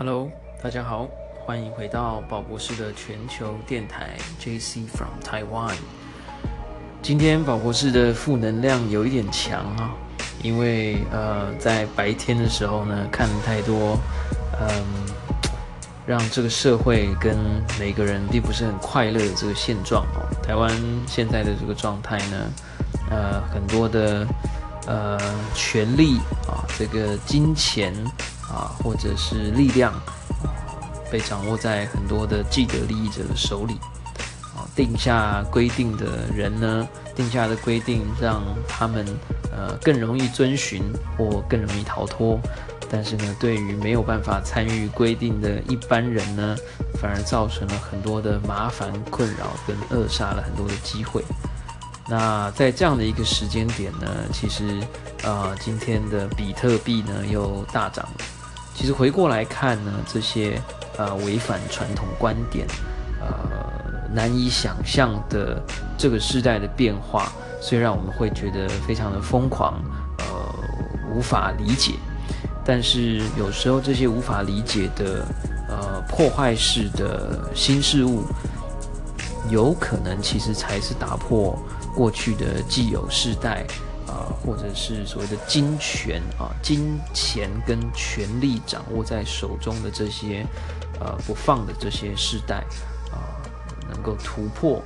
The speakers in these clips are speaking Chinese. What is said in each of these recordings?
Hello，大家好，欢迎回到宝博士的全球电台 JC from Taiwan。今天宝博士的负能量有一点强啊，因为呃在白天的时候呢看太多，嗯，让这个社会跟每个人并不是很快乐的这个现状哦。台湾现在的这个状态呢，呃，很多的呃权力啊，这个金钱。啊，或者是力量啊，被掌握在很多的既得利益者的手里啊，定下规定的人呢，定下的规定让他们呃更容易遵循或更容易逃脱，但是呢，对于没有办法参与规定的一般人呢，反而造成了很多的麻烦困扰跟扼杀了很多的机会。那在这样的一个时间点呢，其实啊，今天的比特币呢又大涨了。其实回过来看呢，这些呃违反传统观点、呃难以想象的这个时代的变化，虽然我们会觉得非常的疯狂，呃无法理解，但是有时候这些无法理解的呃破坏式的新事物，有可能其实才是打破过去的既有世代。啊，或者是所谓的金权啊，金钱跟权力掌握在手中的这些呃不放的这些世代啊，能够突破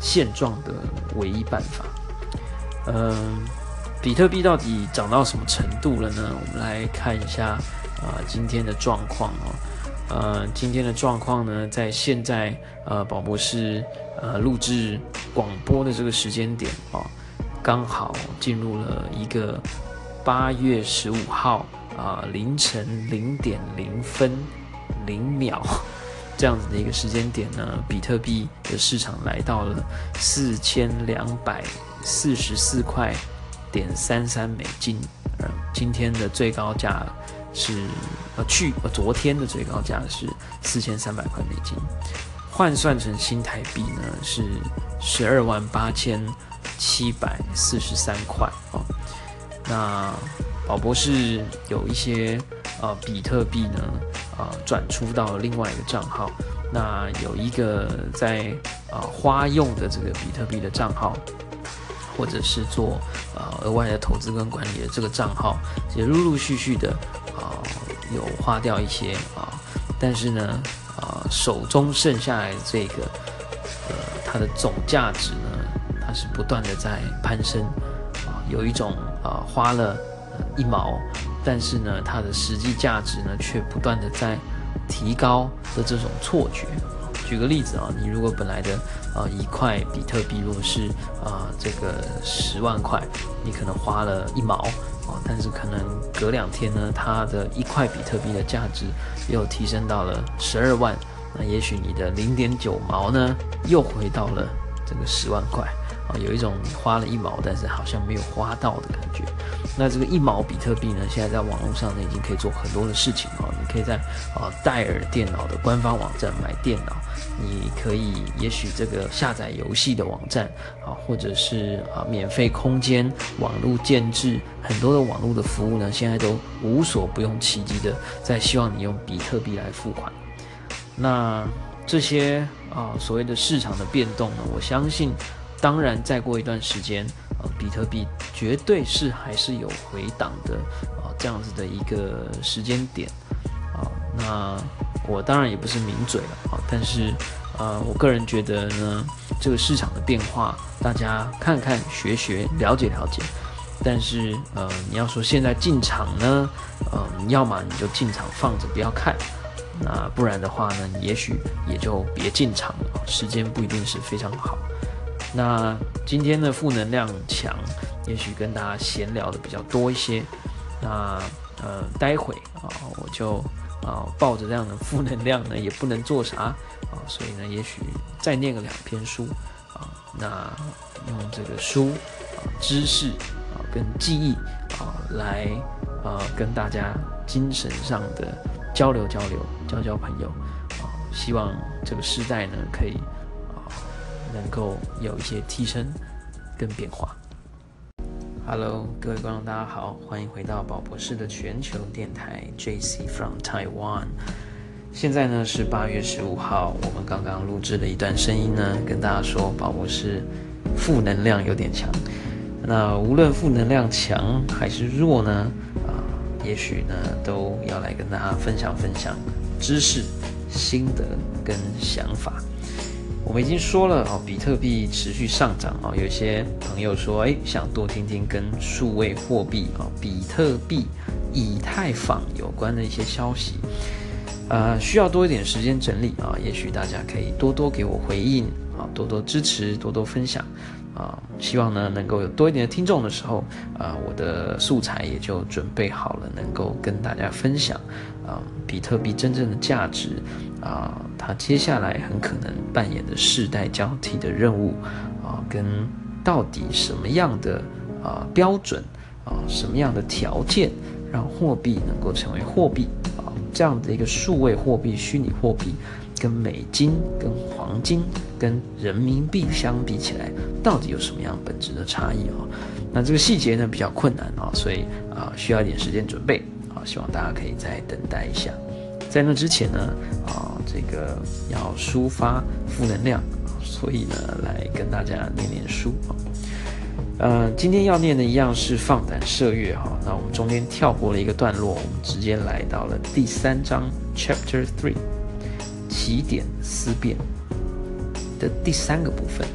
现状的唯一办法。嗯，比特币到底涨到什么程度了呢？我们来看一下啊今天的状况哦。呃，今天的状况呢，在现在呃宝博士呃录制广播的这个时间点啊。刚好进入了一个八月十五号啊凌晨零点零分零秒这样子的一个时间点呢，比特币的市场来到了四千两百四十四块点三三美金，呃，今天的最高价是呃去呃昨天的最高价是四千三百块美金，换算成新台币呢是十二万八千。七百四十三块啊，那宝博士有一些呃比特币呢，啊转出到另外一个账号，那有一个在啊花用的这个比特币的账号，或者是做啊额外的投资跟管理的这个账号，也陆陆续续的啊有花掉一些啊，但是呢啊手中剩下来这个呃它的总价值呢。它是不断的在攀升，啊，有一种啊花了一毛，但是呢它的实际价值呢却不断的在提高的这种错觉。举个例子啊，你如果本来的啊一块比特币如果是啊这个十万块，你可能花了一毛啊，但是可能隔两天呢，它的一块比特币的价值又提升到了十二万，那也许你的零点九毛呢又回到了这个十万块。啊，有一种花了一毛，但是好像没有花到的感觉。那这个一毛比特币呢，现在在网络上呢，已经可以做很多的事情啊。你可以在啊戴尔电脑的官方网站买电脑，你可以也许这个下载游戏的网站啊，或者是啊免费空间网络建制，很多的网络的服务呢，现在都无所不用其极的在希望你用比特币来付款。那这些啊所谓的市场的变动呢，我相信。当然，再过一段时间，呃，比特币绝对是还是有回档的，啊，这样子的一个时间点，啊，那我当然也不是名嘴了，啊，但是，呃，我个人觉得呢，这个市场的变化，大家看看、学学、了解了解，但是，呃，你要说现在进场呢，呃，要么你就进场放着不要看，那不然的话呢，也许也就别进场了，时间不一定是非常好。那今天的负能量强，也许跟大家闲聊的比较多一些。那呃，待会啊，我就啊抱着这样的负能量呢，也不能做啥啊，所以呢，也许再念个两篇书啊，那用这个书啊知识啊跟记忆啊来啊跟大家精神上的交流交流，交交朋友啊，希望这个时代呢可以。能够有一些提升跟变化。Hello，各位观众，大家好，欢迎回到宝博士的全球电台 JC from Taiwan。现在呢是八月十五号，我们刚刚录制了一段声音呢，跟大家说宝博士负能量有点强。那无论负能量强还是弱呢，啊，也许呢都要来跟大家分享分享知识、心得跟想法。我们已经说了哦，比特币持续上涨哦，有些朋友说，哎，想多听听跟数位货币啊，比特币、以太坊有关的一些消息，呃，需要多一点时间整理啊，也许大家可以多多给我回应啊，多多支持，多多分享啊，希望呢能够有多一点的听众的时候，啊，我的素材也就准备好了，能够跟大家分享啊，比特币真正的价值。啊，他接下来很可能扮演的世代交替的任务啊，跟到底什么样的啊标准啊，什么样的条件让货币能够成为货币啊？这样的一个数位货币、虚拟货币，跟美金、跟黄金、跟人民币相比起来，到底有什么样本质的差异啊？那这个细节呢比较困难啊，所以啊需要一点时间准备啊，希望大家可以再等待一下。在那之前呢，啊，这个要抒发负能量，所以呢，来跟大家念念书啊。呃，今天要念的一样是放胆射月哈。那我们中间跳过了一个段落，我们直接来到了第三章 Chapter Three，起点思辨的第三个部分。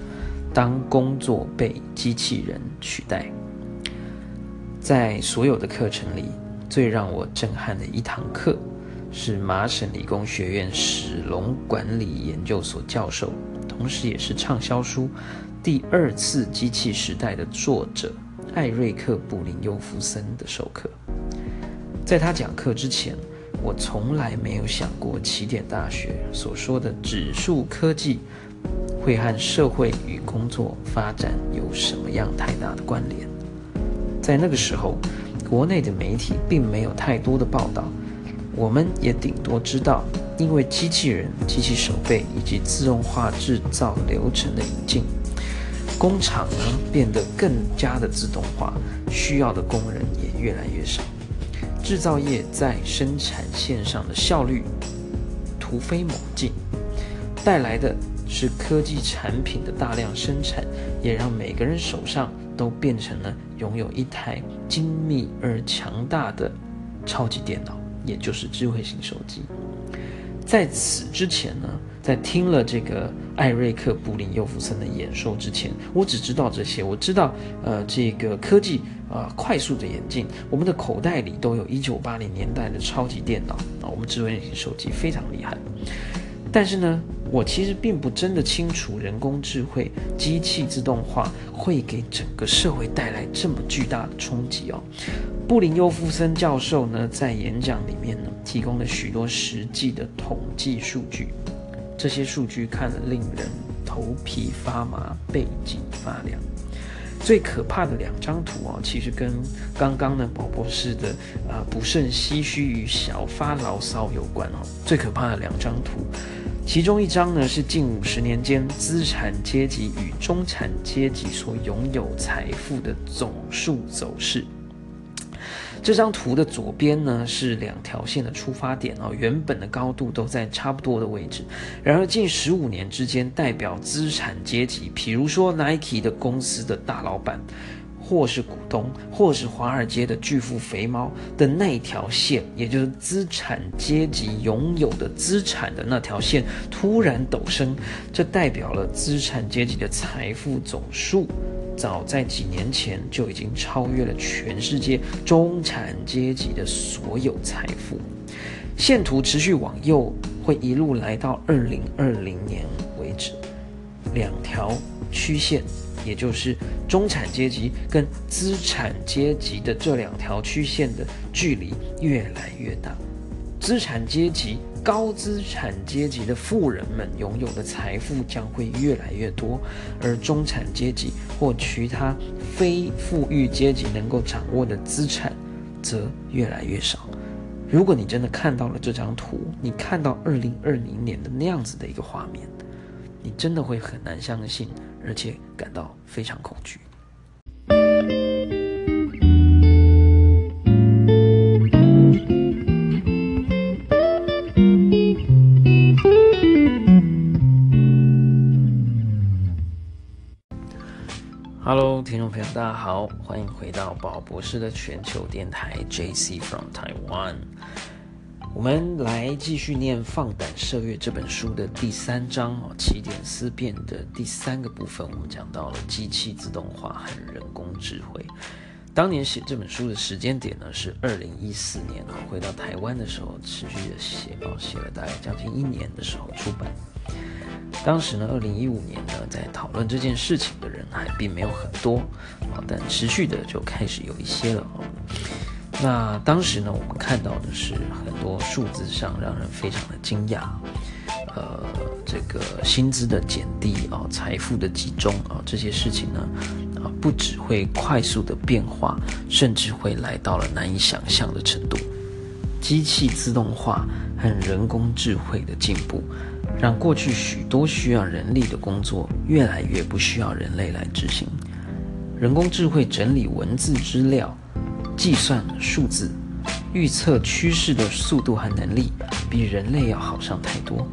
当工作被机器人取代，在所有的课程里，最让我震撼的一堂课。是麻省理工学院史隆管理研究所教授，同时也是畅销书《第二次机器时代》的作者艾瑞克·布林尤夫森的授课。在他讲课之前，我从来没有想过起点大学所说的指数科技会和社会与工作发展有什么样太大的关联。在那个时候，国内的媒体并没有太多的报道。我们也顶多知道，因为机器人、机器手背以及自动化制造流程的引进，工厂呢变得更加的自动化，需要的工人也越来越少，制造业在生产线上的效率突飞猛进，带来的是科技产品的大量生产，也让每个人手上都变成了拥有一台精密而强大的超级电脑。也就是智慧型手机。在此之前呢，在听了这个艾瑞克·布林尤夫森的演说之前，我只知道这些。我知道，呃，这个科技啊快速的演进，我们的口袋里都有一九八零年代的超级电脑啊，我们智慧型手机非常厉害。但是呢，我其实并不真的清楚人工智慧、机器自动化会给整个社会带来这么巨大的冲击哦。布林尤夫森教授呢，在演讲里面呢，提供了许多实际的统计数据，这些数据看了令人头皮发麻、背脊发凉。最可怕的两张图啊，其实跟刚刚呢宝博士的啊不胜唏嘘与小发牢骚有关哦。最可怕的两张图，其中一张呢是近五十年间资产阶级与中产阶级所拥有财富的总数走势。这张图的左边呢是两条线的出发点哦，原本的高度都在差不多的位置。然而近十五年之间，代表资产阶级，比如说 Nike 的公司的大老板，或是股东，或是华尔街的巨富肥猫的那条线，也就是资产阶级拥有的资产的那条线突然陡升，这代表了资产阶级的财富总数。早在几年前就已经超越了全世界中产阶级的所有财富。线图持续往右，会一路来到二零二零年为止。两条曲线，也就是中产阶级跟资产阶级的这两条曲线的距离越来越大。资产阶级。高资产阶级的富人们拥有的财富将会越来越多，而中产阶级或其他非富裕阶级能够掌握的资产则越来越少。如果你真的看到了这张图，你看到二零二零年的那样子的一个画面，你真的会很难相信，而且感到非常恐惧。Hello，听众朋友，大家好，欢迎回到宝博士的全球电台 JC from Taiwan。我们来继续念《放胆射月》这本书的第三章哦，起点思辨的第三个部分，我们讲到了机器自动化和人工智慧。当年写这本书的时间点呢是二零一四年哦，回到台湾的时候持续的写哦，写了大概将近一年的时候出版。当时呢，二零一五年呢，在讨论这件事情的人还并没有很多啊，但持续的就开始有一些了。那当时呢，我们看到的是很多数字上让人非常的惊讶，呃，这个薪资的减低啊，财富的集中啊，这些事情呢，啊，不只会快速的变化，甚至会来到了难以想象的程度。机器自动化和人工智慧的进步，让过去许多需要人力的工作越来越不需要人类来执行。人工智慧整理文字资料。计算数字、预测趋势的速度和能力，比人类要好上太多。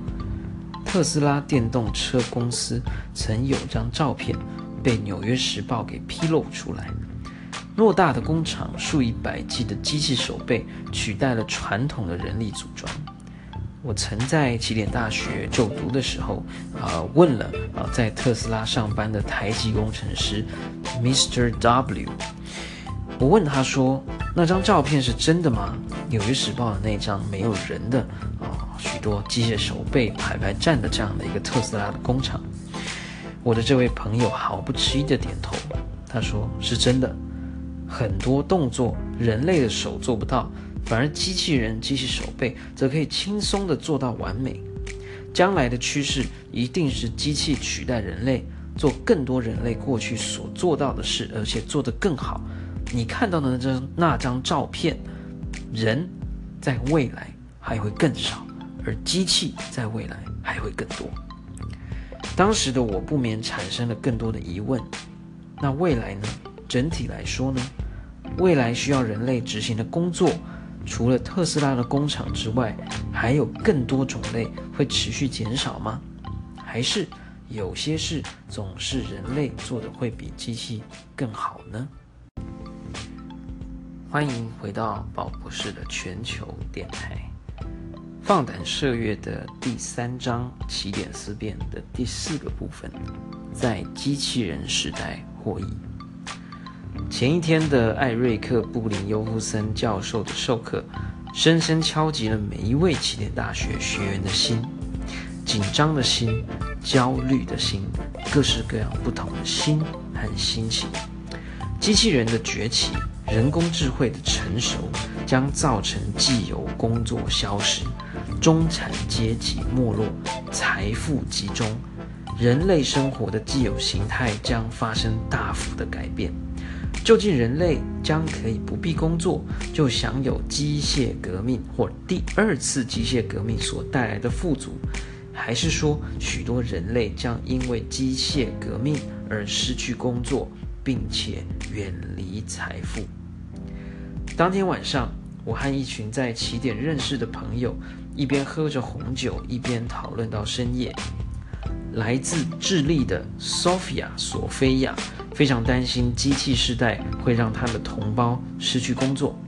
特斯拉电动车公司曾有张照片被《纽约时报》给披露出来：偌大的工厂，数以百计的机器手背取代了传统的人力组装。我曾在起点大学就读的时候，啊，问了啊，在特斯拉上班的台籍工程师 Mr. W。我问他说：“那张照片是真的吗？”《纽约时报》的那张没有人的啊，许多机械手背排排站的这样的一个特斯拉的工厂。我的这位朋友毫不迟疑的点头，他说：“是真的，很多动作人类的手做不到，反而机器人、机器手背则可以轻松的做到完美。将来的趋势一定是机器取代人类，做更多人类过去所做到的事，而且做得更好。”你看到的那张那张照片，人在未来还会更少，而机器在未来还会更多。当时的我不免产生了更多的疑问：那未来呢？整体来说呢？未来需要人类执行的工作，除了特斯拉的工厂之外，还有更多种类会持续减少吗？还是有些事总是人类做的会比机器更好呢？欢迎回到宝博士的全球电台，放胆射月的第三章起点思辨的第四个部分，在机器人时代获益。前一天的艾瑞克布林尤夫森教授的授课，深深敲击了每一位起点大学学员的心，紧张的心，焦虑的心，各式各样不同的心和心情，机器人的崛起。人工智慧的成熟将造成既有工作消失，中产阶级没落，财富集中，人类生活的既有形态将发生大幅的改变。究竟人类将可以不必工作就享有机械革命或第二次机械革命所带来的富足，还是说许多人类将因为机械革命而失去工作，并且远离财富？当天晚上，我和一群在起点认识的朋友，一边喝着红酒，一边讨论到深夜。来自智利的 Sophia 索菲亚非常担心机器时代会让他的同胞失去工作，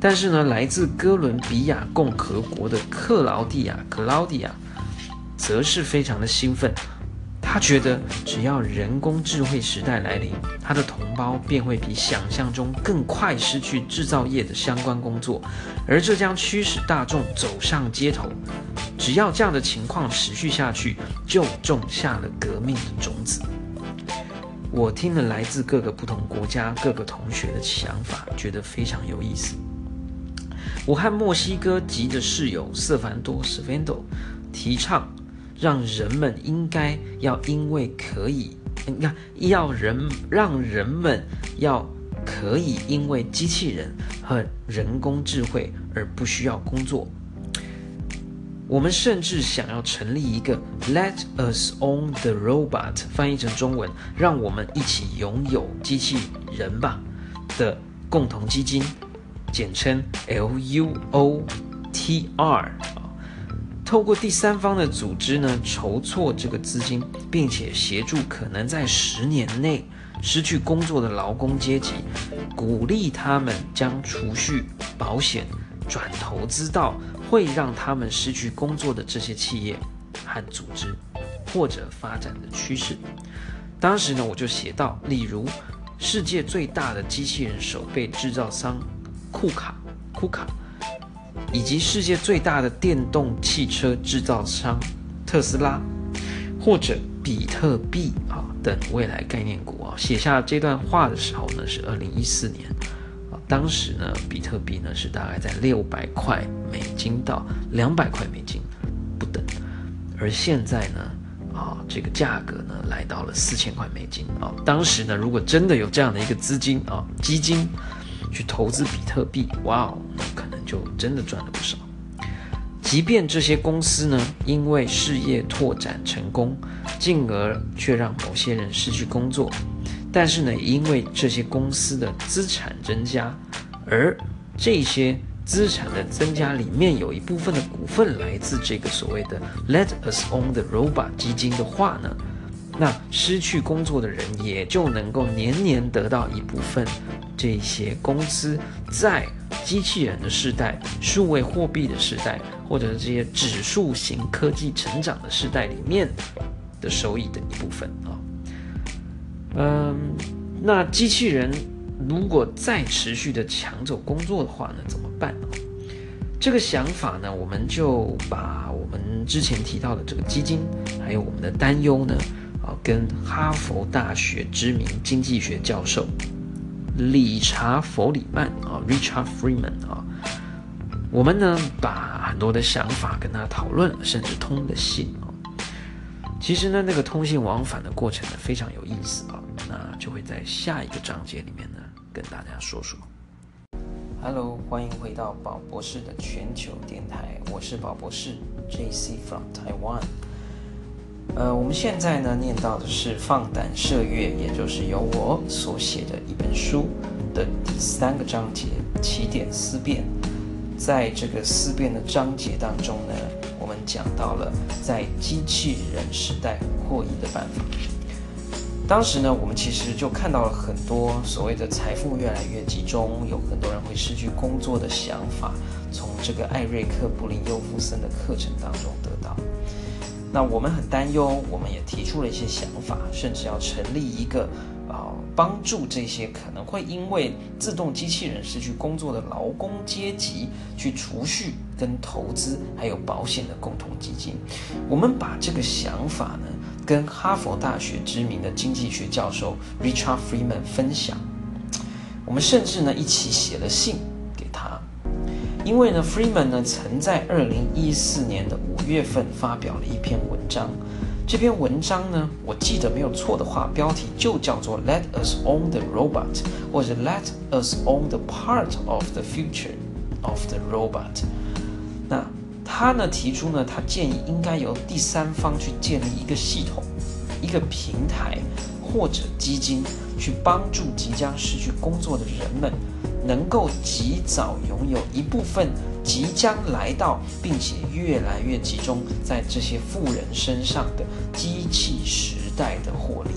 但是呢，来自哥伦比亚共和国的克劳蒂亚 Claudia 则是非常的兴奋。他觉得，只要人工智慧时代来临，他的同胞便会比想象中更快失去制造业的相关工作，而这将驱使大众走上街头。只要这样的情况持续下去，就种下了革命的种子。我听了来自各个不同国家各个同学的想法，觉得非常有意思。我和墨西哥籍的室友瑟凡多 （Svendo） 提倡。让人们应该要因为可以，你看，要人让人们要可以因为机器人和人工智慧而不需要工作。我们甚至想要成立一个 “Let us own the robot”，翻译成中文，让我们一起拥有机器人吧的共同基金，简称 LUOTR。透过第三方的组织呢，筹措这个资金，并且协助可能在十年内失去工作的劳工阶级，鼓励他们将储蓄、保险转投资到会让他们失去工作的这些企业和组织或者发展的趋势。当时呢，我就写到，例如世界最大的机器人手背制造商库卡库卡，以及世界最大的电动汽车制造商特斯拉，或者比特币啊等未来概念股啊。写下这段话的时候呢，是二零一四年啊，当时呢，比特币呢是大概在六百块美金到两百块美金不等，而现在呢。啊，这个价格呢来到了四千块美金啊！当时呢，如果真的有这样的一个资金啊，基金去投资比特币，哇哦，那可就真的赚了不少。即便这些公司呢，因为事业拓展成功，进而却让某些人失去工作，但是呢，因为这些公司的资产增加，而这些。资产的增加里面有一部分的股份来自这个所谓的 Let Us Own the Robot 基金的话呢，那失去工作的人也就能够年年得到一部分这些公司在机器人的时代、数位货币的时代，或者是这些指数型科技成长的时代里面的收益的一部分啊。嗯，那机器人。如果再持续的抢走工作的话呢，怎么办呢？这个想法呢，我们就把我们之前提到的这个基金，还有我们的担忧呢，跟哈佛大学知名经济学教授理查·弗里曼啊，Richard Freeman 啊，我们呢把很多的想法跟他讨论，甚至通了信啊。其实呢，那个通信往返的过程呢，非常有意思啊。那就会在下一个章节里面呢。跟大家说说，Hello，欢迎回到宝博士的全球电台，我是宝博士 JC from Taiwan。呃，我们现在呢念到的是放胆射月，也就是由我所写的一本书的第三个章节起点思辨。在这个思辨的章节当中呢，我们讲到了在机器人时代获益的办法。当时呢，我们其实就看到了很多所谓的财富越来越集中，有很多人会失去工作的想法，从这个艾瑞克·布林尤夫森的课程当中得到。那我们很担忧，我们也提出了一些想法，甚至要成立一个啊，帮助这些可能会因为自动机器人失去工作的劳工阶级去储蓄、跟投资还有保险的共同基金。我们把这个想法呢。跟哈佛大学知名的经济学教授 Richard Freeman 分享，我们甚至呢一起写了信，因为呢 Freeman 呢曾在二零一四年的五月份发表了一篇文章，这篇文章呢我记得没有错的话，标题就叫做 Let us own the robot，或者 Let us own the part of the future of the robot。那他呢提出呢，他建议应该由第三方去建立一个系统、一个平台或者基金，去帮助即将失去工作的人们，能够及早拥有一部分即将来到并且越来越集中在这些富人身上的机器时代的获利。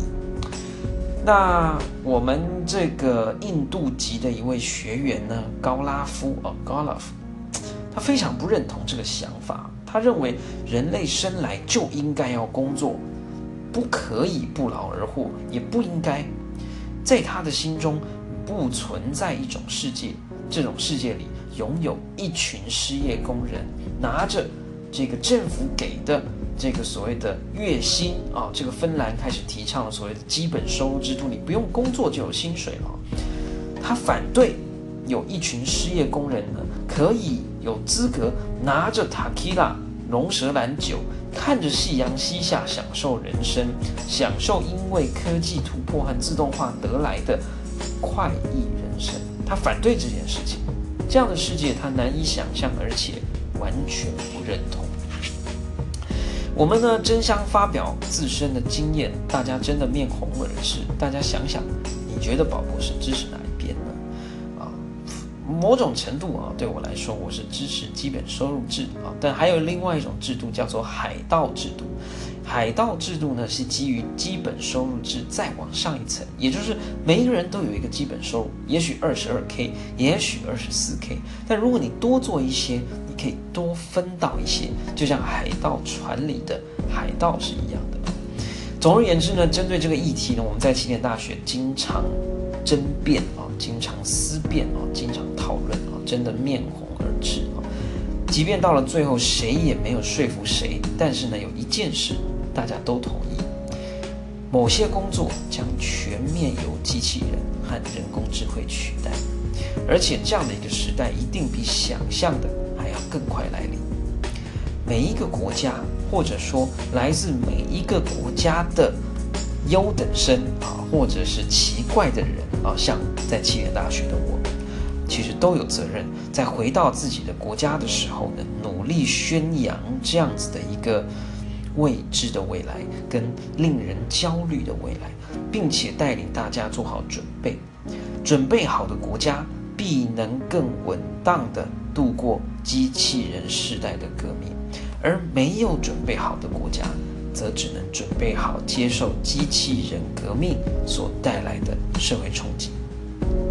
那我们这个印度籍的一位学员呢，高拉夫哦，高拉夫。他非常不认同这个想法，他认为人类生来就应该要工作，不可以不劳而获，也不应该。在他的心中，不存在一种世界，这种世界里拥有一群失业工人，拿着这个政府给的这个所谓的月薪啊，这个芬兰开始提倡了所谓的基本收入制度，你不用工作就有薪水了。他反对有一群失业工人呢，可以。有资格拿着塔 q 拉龙舌兰酒，看着夕阳西下，享受人生，享受因为科技突破和自动化得来的快意人生。他反对这件事情，这样的世界他难以想象，而且完全不认同。我们呢争相发表自身的经验，大家真的面红耳赤。大家想想，你觉得宝博士支持哪一边呢？啊？某种程度啊，对我来说，我是支持基本收入制啊，但还有另外一种制度叫做海盗制度。海盗制度呢是基于基本收入制再往上一层，也就是每一个人都有一个基本收入，也许二十二 k，也许二十四 k。但如果你多做一些，你可以多分到一些，就像海盗船里的海盗是一样的。总而言之呢，针对这个议题呢，我们在起点大学经常争辩啊，经常思辨啊，经常讨论啊，真的面红耳赤啊。即便到了最后，谁也没有说服谁，但是呢，有一件事大家都同意：某些工作将全面由机器人和人工智慧取代，而且这样的一个时代一定比想象的还要更快来临。每一个国家。或者说，来自每一个国家的优等生啊，或者是奇怪的人啊，像在起点大学的我，其实都有责任，在回到自己的国家的时候呢，努力宣扬这样子的一个未知的未来跟令人焦虑的未来，并且带领大家做好准备。准备好的国家，必能更稳当的度过机器人时代的革命。而没有准备好的国家，则只能准备好接受机器人革命所带来的社会冲击。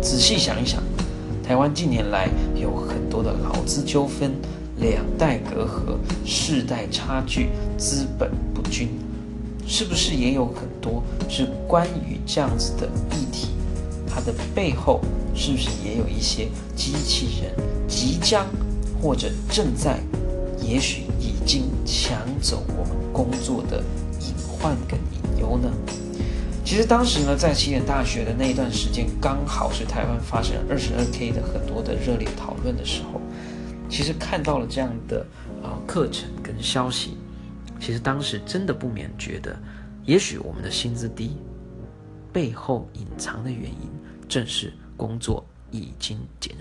仔细想一想，台湾近年来有很多的劳资纠纷、两代隔阂、世代差距、资本不均，是不是也有很多是关于这样子的议题？它的背后是不是也有一些机器人即将或者正在？也许已经抢走我们工作的隐患跟隐忧呢？其实当时呢，在起点大学的那一段时间，刚好是台湾发生二十二 K 的很多的热烈讨论的时候。其实看到了这样的啊课程跟消息，其实当时真的不免觉得，也许我们的薪资低，背后隐藏的原因正是工作已经减少。